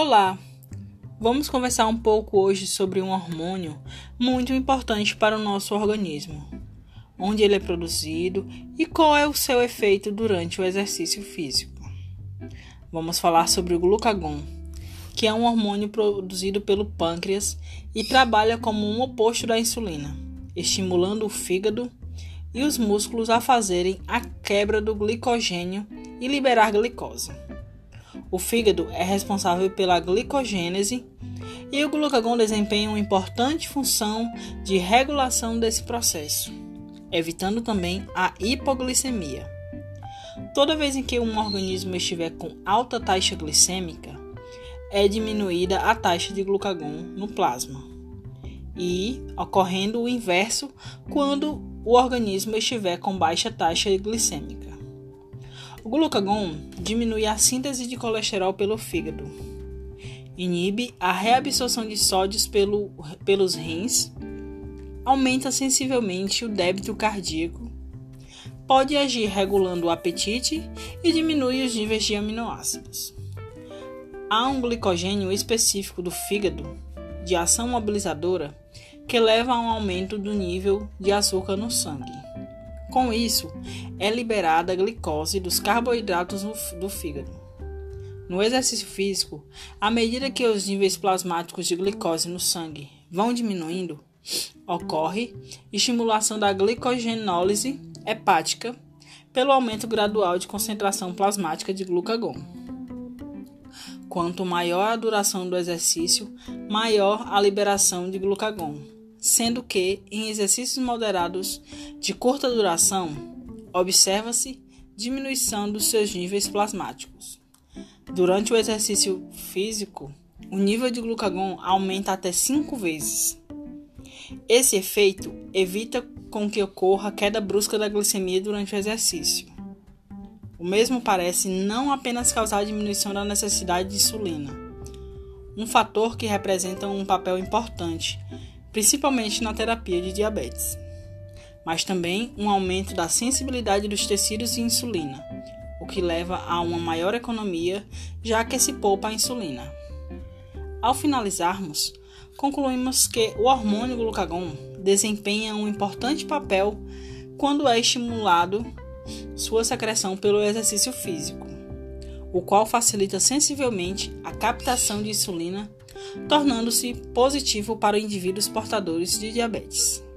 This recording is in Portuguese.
Olá! Vamos conversar um pouco hoje sobre um hormônio muito importante para o nosso organismo, onde ele é produzido e qual é o seu efeito durante o exercício físico. Vamos falar sobre o glucagon, que é um hormônio produzido pelo pâncreas e trabalha como um oposto da insulina, estimulando o fígado e os músculos a fazerem a quebra do glicogênio e liberar glicose. O fígado é responsável pela glicogênese e o glucagon desempenha uma importante função de regulação desse processo, evitando também a hipoglicemia. Toda vez em que um organismo estiver com alta taxa glicêmica, é diminuída a taxa de glucagon no plasma. E ocorrendo o inverso quando o organismo estiver com baixa taxa glicêmica. O glucagon diminui a síntese de colesterol pelo fígado, inibe a reabsorção de sódios pelo, pelos rins, aumenta sensivelmente o débito cardíaco, pode agir regulando o apetite e diminui os níveis de aminoácidos. Há um glicogênio específico do fígado, de ação mobilizadora, que leva a um aumento do nível de açúcar no sangue. Com isso, é liberada a glicose dos carboidratos do fígado. No exercício físico, à medida que os níveis plasmáticos de glicose no sangue vão diminuindo, ocorre estimulação da glicogenólise hepática pelo aumento gradual de concentração plasmática de glucagon. Quanto maior a duração do exercício, maior a liberação de glucagon sendo que, em exercícios moderados de curta duração, observa-se diminuição dos seus níveis plasmáticos. Durante o exercício físico, o nível de glucagon aumenta até 5 vezes. Esse efeito evita com que ocorra queda brusca da glicemia durante o exercício. O mesmo parece não apenas causar diminuição da necessidade de insulina, um fator que representa um papel importante principalmente na terapia de diabetes, mas também um aumento da sensibilidade dos tecidos à insulina, o que leva a uma maior economia, já que se poupa a insulina. Ao finalizarmos, concluímos que o hormônio glucagon desempenha um importante papel quando é estimulado sua secreção pelo exercício físico, o qual facilita sensivelmente a captação de insulina tornando-se positivo para indivíduos portadores de diabetes.